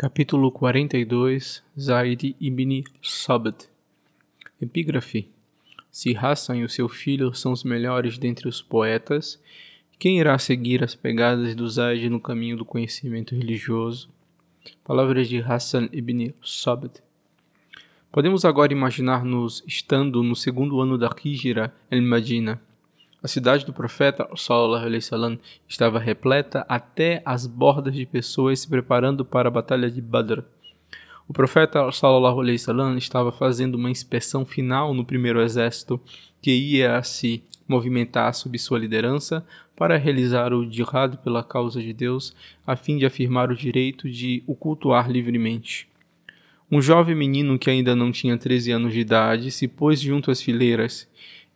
Capítulo 42 Zaid ibn Sabt Epígrafe Se Hassan e o seu filho são os melhores dentre os poetas, quem irá seguir as pegadas do Zaid no caminho do conhecimento religioso? Palavras de Hassan ibn Sabt Podemos agora imaginar-nos estando no segundo ano da Hijra el-Madina, a cidade do profeta wasallam estava repleta até as bordas de pessoas se preparando para a batalha de Badr. O profeta wasallam estava fazendo uma inspeção final no primeiro exército que ia se movimentar sob sua liderança para realizar o jihad pela causa de Deus, a fim de afirmar o direito de o cultuar livremente. Um jovem menino que ainda não tinha 13 anos de idade se pôs junto às fileiras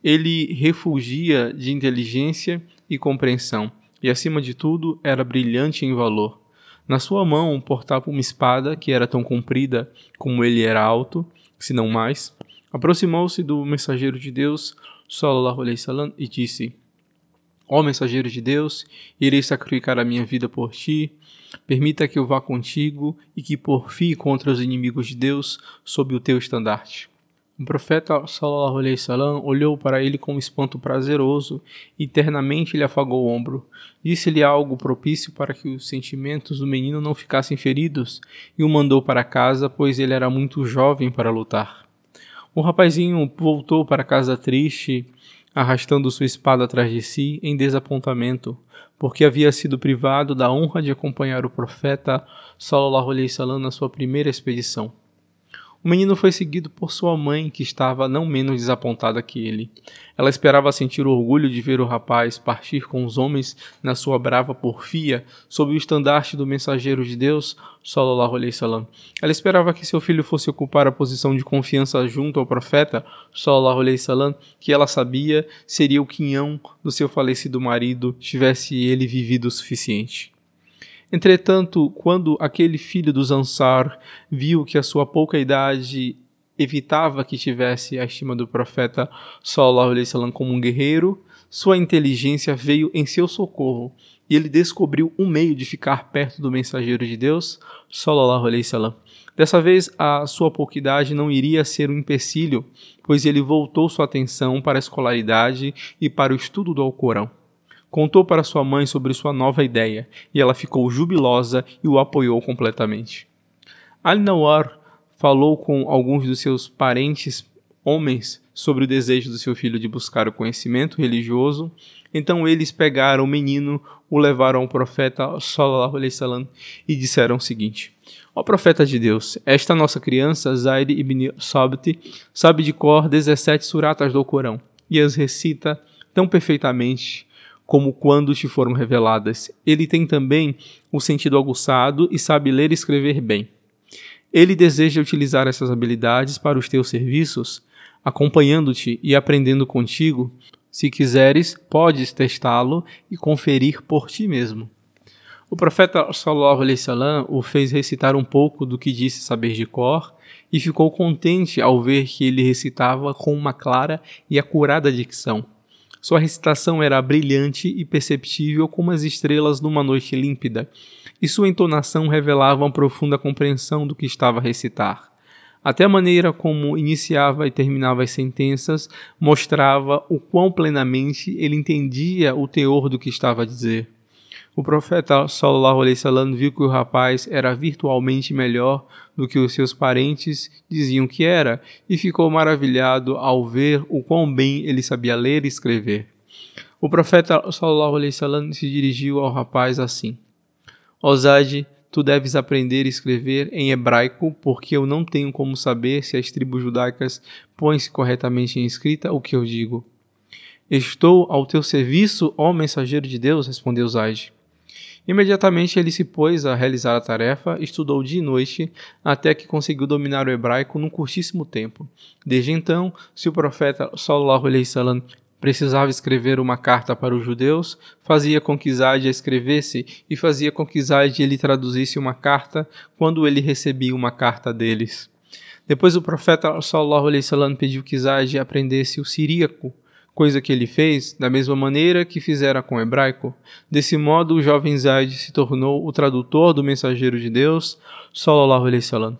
ele refugia de inteligência e compreensão, e acima de tudo era brilhante em valor. Na sua mão portava uma espada que era tão comprida como ele era alto, se não mais. Aproximou-se do mensageiro de Deus, sallallahu alaihi wasallam, e disse: Ó oh, mensageiro de Deus, irei sacrificar a minha vida por ti. Permita que eu vá contigo e que porfie contra os inimigos de Deus sob o teu estandarte. O profeta sallallahu alaihi wasallam olhou para ele com um espanto prazeroso e ternamente lhe afagou o ombro. Disse-lhe algo propício para que os sentimentos do menino não ficassem feridos e o mandou para casa, pois ele era muito jovem para lutar. O rapazinho voltou para casa triste, arrastando sua espada atrás de si em desapontamento, porque havia sido privado da honra de acompanhar o profeta sallallahu alaihi wasallam na sua primeira expedição. O menino foi seguido por sua mãe, que estava não menos desapontada que ele. Ela esperava sentir orgulho de ver o rapaz partir com os homens na sua brava porfia, sob o estandarte do mensageiro de Deus, sallallahu alaihi wasallam. Ela esperava que seu filho fosse ocupar a posição de confiança junto ao profeta, sallallahu alaihi wasallam, que ela sabia seria o quinhão do seu falecido marido, tivesse ele vivido o suficiente. Entretanto, quando aquele filho dos Ansar viu que a sua pouca idade evitava que tivesse a estima do profeta sallallahu alaihi wasallam como um guerreiro, sua inteligência veio em seu socorro e ele descobriu um meio de ficar perto do mensageiro de Deus sallallahu alaihi wasallam. Dessa vez, a sua pouca idade não iria ser um empecilho, pois ele voltou sua atenção para a escolaridade e para o estudo do Alcorão. Contou para sua mãe sobre sua nova ideia e ela ficou jubilosa e o apoiou completamente. Al-Nawar falou com alguns dos seus parentes homens sobre o desejo do seu filho de buscar o conhecimento religioso. Então eles pegaram o menino, o levaram ao profeta sallallahu alaihi wasallam e disseram o seguinte: Ó profeta de Deus, esta nossa criança, Zaid ibn Sabt, sabe de cor 17 suratas do Corão e as recita tão perfeitamente como quando te foram reveladas. Ele tem também o sentido aguçado e sabe ler e escrever bem. Ele deseja utilizar essas habilidades para os teus serviços, acompanhando-te e aprendendo contigo. Se quiseres, podes testá-lo e conferir por ti mesmo. O profeta sallallahu alaihi wasallam o fez recitar um pouco do que disse saber de cor e ficou contente ao ver que ele recitava com uma clara e acurada dicção. Sua recitação era brilhante e perceptível como as estrelas numa noite límpida, e sua entonação revelava uma profunda compreensão do que estava a recitar. Até a maneira como iniciava e terminava as sentenças mostrava o quão plenamente ele entendia o teor do que estava a dizer. O profeta sallallahu alaihi wasallam viu que o rapaz era virtualmente melhor do que os seus parentes diziam que era e ficou maravilhado ao ver o quão bem ele sabia ler e escrever. O profeta sallallahu alaihi wasallam se dirigiu ao rapaz assim: Osade, tu deves aprender a escrever em hebraico, porque eu não tenho como saber se as tribos judaicas põem-se corretamente em escrita o que eu digo. Estou ao teu serviço, ó mensageiro de Deus, respondeu Zaid. Imediatamente ele se pôs a realizar a tarefa, estudou dia e noite, até que conseguiu dominar o hebraico num curtíssimo tempo. Desde então, se o profeta sallallahu alaihi wasallam precisava escrever uma carta para os judeus, fazia com que Zaid a escrevesse e fazia com que Zaid lhe traduzisse uma carta quando ele recebia uma carta deles. Depois o profeta sallallahu alaihi wasallam pediu que Zaid aprendesse o siríaco, coisa que ele fez da mesma maneira que fizera com o hebraico. Desse modo, o jovem Zaid se tornou o tradutor do mensageiro de Deus, sallallahu alaihi wasallam.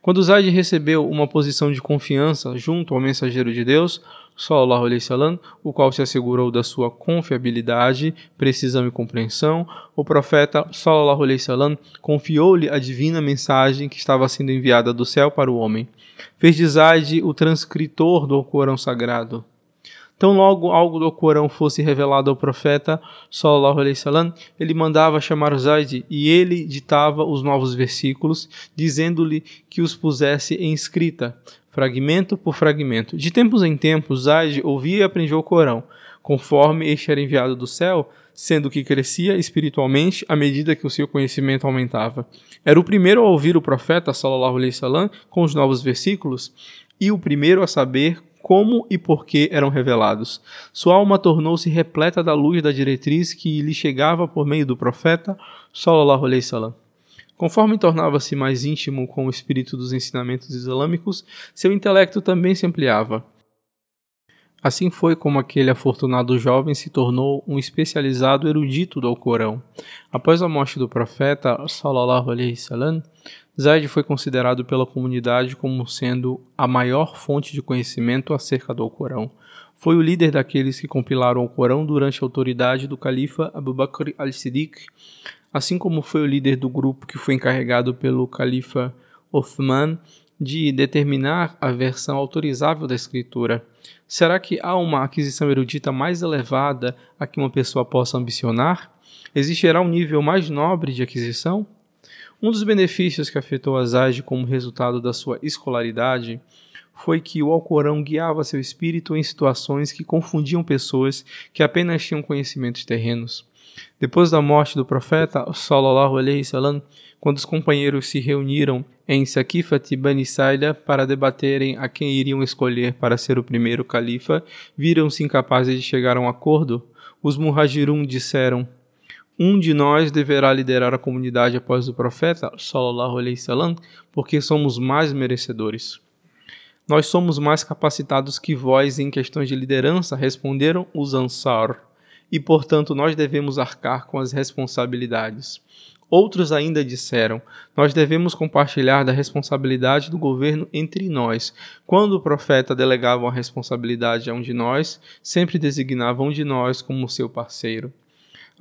Quando Zaid recebeu uma posição de confiança junto ao mensageiro de Deus, sallallahu alaihi wasallam, o qual se assegurou da sua confiabilidade, precisão e compreensão, o profeta sallallahu alaihi wasallam confiou-lhe a divina mensagem que estava sendo enviada do céu para o homem. Fez de Zaid o transcritor do Corão sagrado. Tão logo algo do Corão fosse revelado ao profeta, sallallahu alaihi wasallam, ele mandava chamar Zaid e ele ditava os novos versículos, dizendo-lhe que os pusesse em escrita, fragmento por fragmento. De tempos em tempos, Zaid ouvia e aprendia o Corão, conforme este era enviado do céu, sendo que crescia espiritualmente à medida que o seu conhecimento aumentava. Era o primeiro a ouvir o profeta sallallahu alaihi wasallam com os novos versículos e o primeiro a saber como e por que eram revelados. Sua alma tornou-se repleta da luz da diretriz que lhe chegava por meio do profeta sallallahu alaihi wasallam. Conforme tornava-se mais íntimo com o espírito dos ensinamentos islâmicos, seu intelecto também se ampliava. Assim foi como aquele afortunado jovem se tornou um especializado erudito do Alcorão. Após a morte do profeta, sallallahu alaihi wasallam, Zaid foi considerado pela comunidade como sendo a maior fonte de conhecimento acerca do Alcorão. Foi o líder daqueles que compilaram o Corão durante a autoridade do califa Abu Bakr al-Siddiq, assim como foi o líder do grupo que foi encarregado pelo califa Uthman de determinar a versão autorizável da escritura. Será que há uma aquisição erudita mais elevada a que uma pessoa possa ambicionar? Existirá um nível mais nobre de aquisição? Um dos benefícios que afetou Azad como resultado da sua escolaridade foi que o Alcorão guiava seu espírito em situações que confundiam pessoas que apenas tinham conhecimentos terrenos. Depois da morte do profeta, sallallahu alaihi wasallam, quando os companheiros se reuniram em Sakifat Bani Saida para debaterem a quem iriam escolher para ser o primeiro califa, viram-se incapazes de chegar a um acordo. Os Muhajirun disseram: Um de nós deverá liderar a comunidade após o profeta, sallallahu alaihi wasallam, porque somos mais merecedores. Nós somos mais capacitados que vós em questões de liderança, responderam os Ansar, e portanto nós devemos arcar com as responsabilidades. Outros ainda disseram: Nós devemos compartilhar da responsabilidade do governo entre nós. Quando o profeta delegava a responsabilidade a um de nós, sempre designava um de nós como seu parceiro.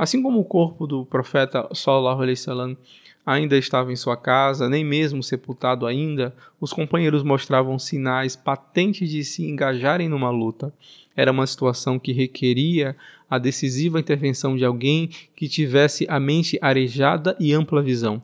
Assim como o corpo do profeta sallallahu alaihi wasallam ainda estava em sua casa, nem mesmo sepultado ainda, os companheiros mostravam sinais patentes de se engajarem numa luta. Era uma situação que requeria a decisiva intervenção de alguém que tivesse a mente arejada e ampla visão.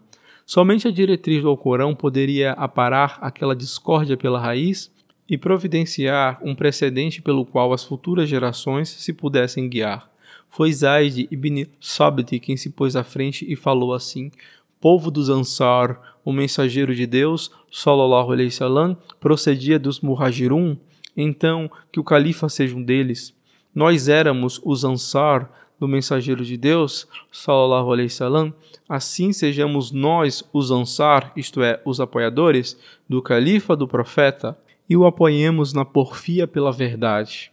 Somente a diretriz do Alcorão poderia aparar aquela discórdia pela raiz e providenciar um precedente pelo qual as futuras gerações se pudessem guiar. Foi Zaid ibn Sabit quem se pôs à frente e falou assim: Povo dos Ansar, o mensageiro de Deus, sallallahu alaihi wasallam, procedia dos Muhajirun, então que o califa seja um deles. Nós éramos os Ansar do mensageiro de Deus, sallallahu alaihi wasallam, assim sejamos nós os Ansar, isto é, os apoiadores do califa do profeta, e o apoiemos na porfia pela verdade.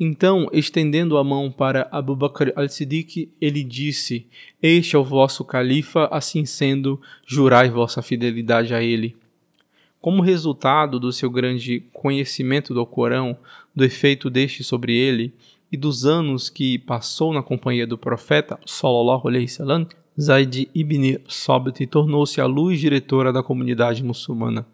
Então, estendendo a mão para Abu Bakr al-Siddiq, ele disse: Este é o vosso califa, assim sendo, jurai vossa fidelidade a ele. Como resultado do seu grande conhecimento do Corão, do efeito deste sobre ele e dos anos que passou na companhia do profeta sallallahu alaihi wasallam, Zaid ibn Sabit tornou-se a luz diretora da comunidade muçulmana.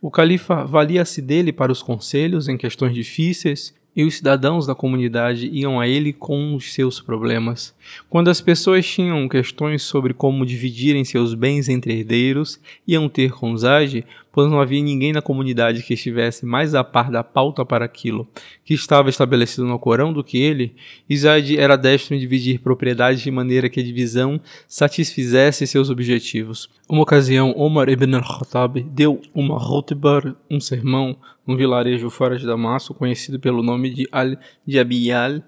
O califa valia-se dele para os conselhos em questões difíceis e os cidadãos da comunidade iam a ele com os seus problemas. Quando as pessoas tinham questões sobre como dividirem seus bens entre herdeiros, iam ter com Zage, pois não havia ninguém na comunidade que estivesse mais a par da pauta para aquilo que estava estabelecido no Corão do que ele, Isaid era destro em dividir propriedades de maneira que a divisão satisfizesse seus objetivos. Uma ocasião, Omar ibn al-Khattab deu uma khutbah, um sermão, num vilarejo fora de Damasco, conhecido pelo nome de Al-Jabiyal.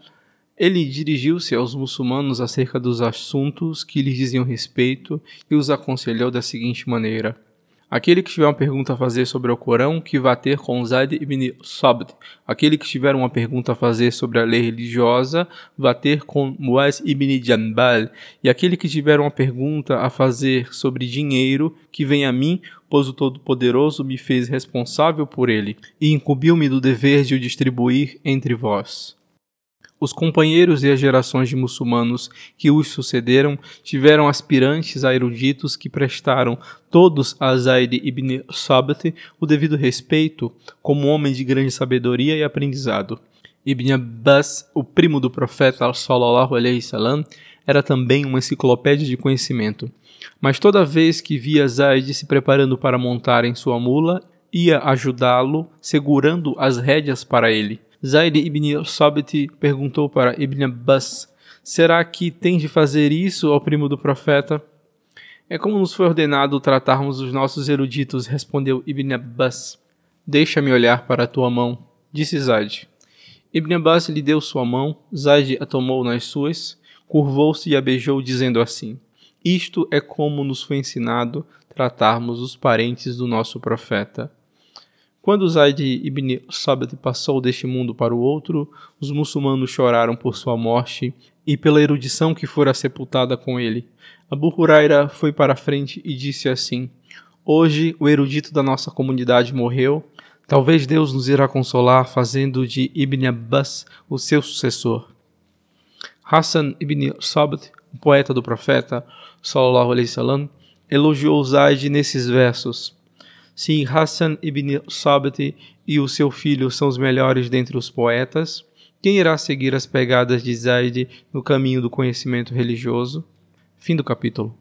Ele dirigiu-se aos muçulmanos acerca dos assuntos que lhes diziam respeito e os aconselhou da seguinte maneira: Aquele que tiver uma pergunta a fazer sobre o Corão, que vá ter com Zaid ibn Sabd. Aquele que tiver uma pergunta a fazer sobre a lei religiosa, vá ter com Muaz ibn Janbal. E aquele que tiver uma pergunta a fazer sobre dinheiro, que venha a mim, pois o Todo-Poderoso me fez responsável por ele, e incumbiu-me do dever de o distribuir entre vós. Os companheiros e as gerações de muçulmanos que os sucederam tiveram aspirantes a eruditos que prestaram todos a Zaid ibn Sabat o devido respeito como homem de grande sabedoria e aprendizado. Ibn Abbas, o primo do profeta sallallahu alaihi salam, era também uma enciclopédia de conhecimento. Mas toda vez que via Zaid se preparando para montar em sua mula, ia ajudá-lo, segurando as rédeas para ele. Zaid ibn Sabit perguntou para Ibn Abbas: Será que tem de fazer isso ao primo do profeta? É como nos foi ordenado tratarmos os nossos eruditos, respondeu Ibn Abbas. Deixa-me olhar para a tua mão, disse Zaid. Ibn Abbas lhe deu sua mão, Zaid a tomou nas suas, curvou-se e a beijou, dizendo assim: Isto é como nos foi ensinado tratarmos os parentes do nosso profeta. Quando Zaid ibn Sabit passou deste mundo para o outro, os muçulmanos choraram por sua morte e pela erudição que fora sepultada com ele. Abu Huraira foi para a frente e disse assim: Hoje o erudito da nossa comunidade morreu. Talvez Deus nos irá consolar fazendo de Ibn Abbas o seu sucessor. Hassan ibn Sabit, o poeta do profeta, sallallahu alaihi wasallam, elogiou Zaid nesses versos. Se Hassan ibn Sabit e o seu filho são os melhores dentre os poetas, quem irá seguir as pegadas de Zaid no caminho do conhecimento religioso? Fim do capítulo.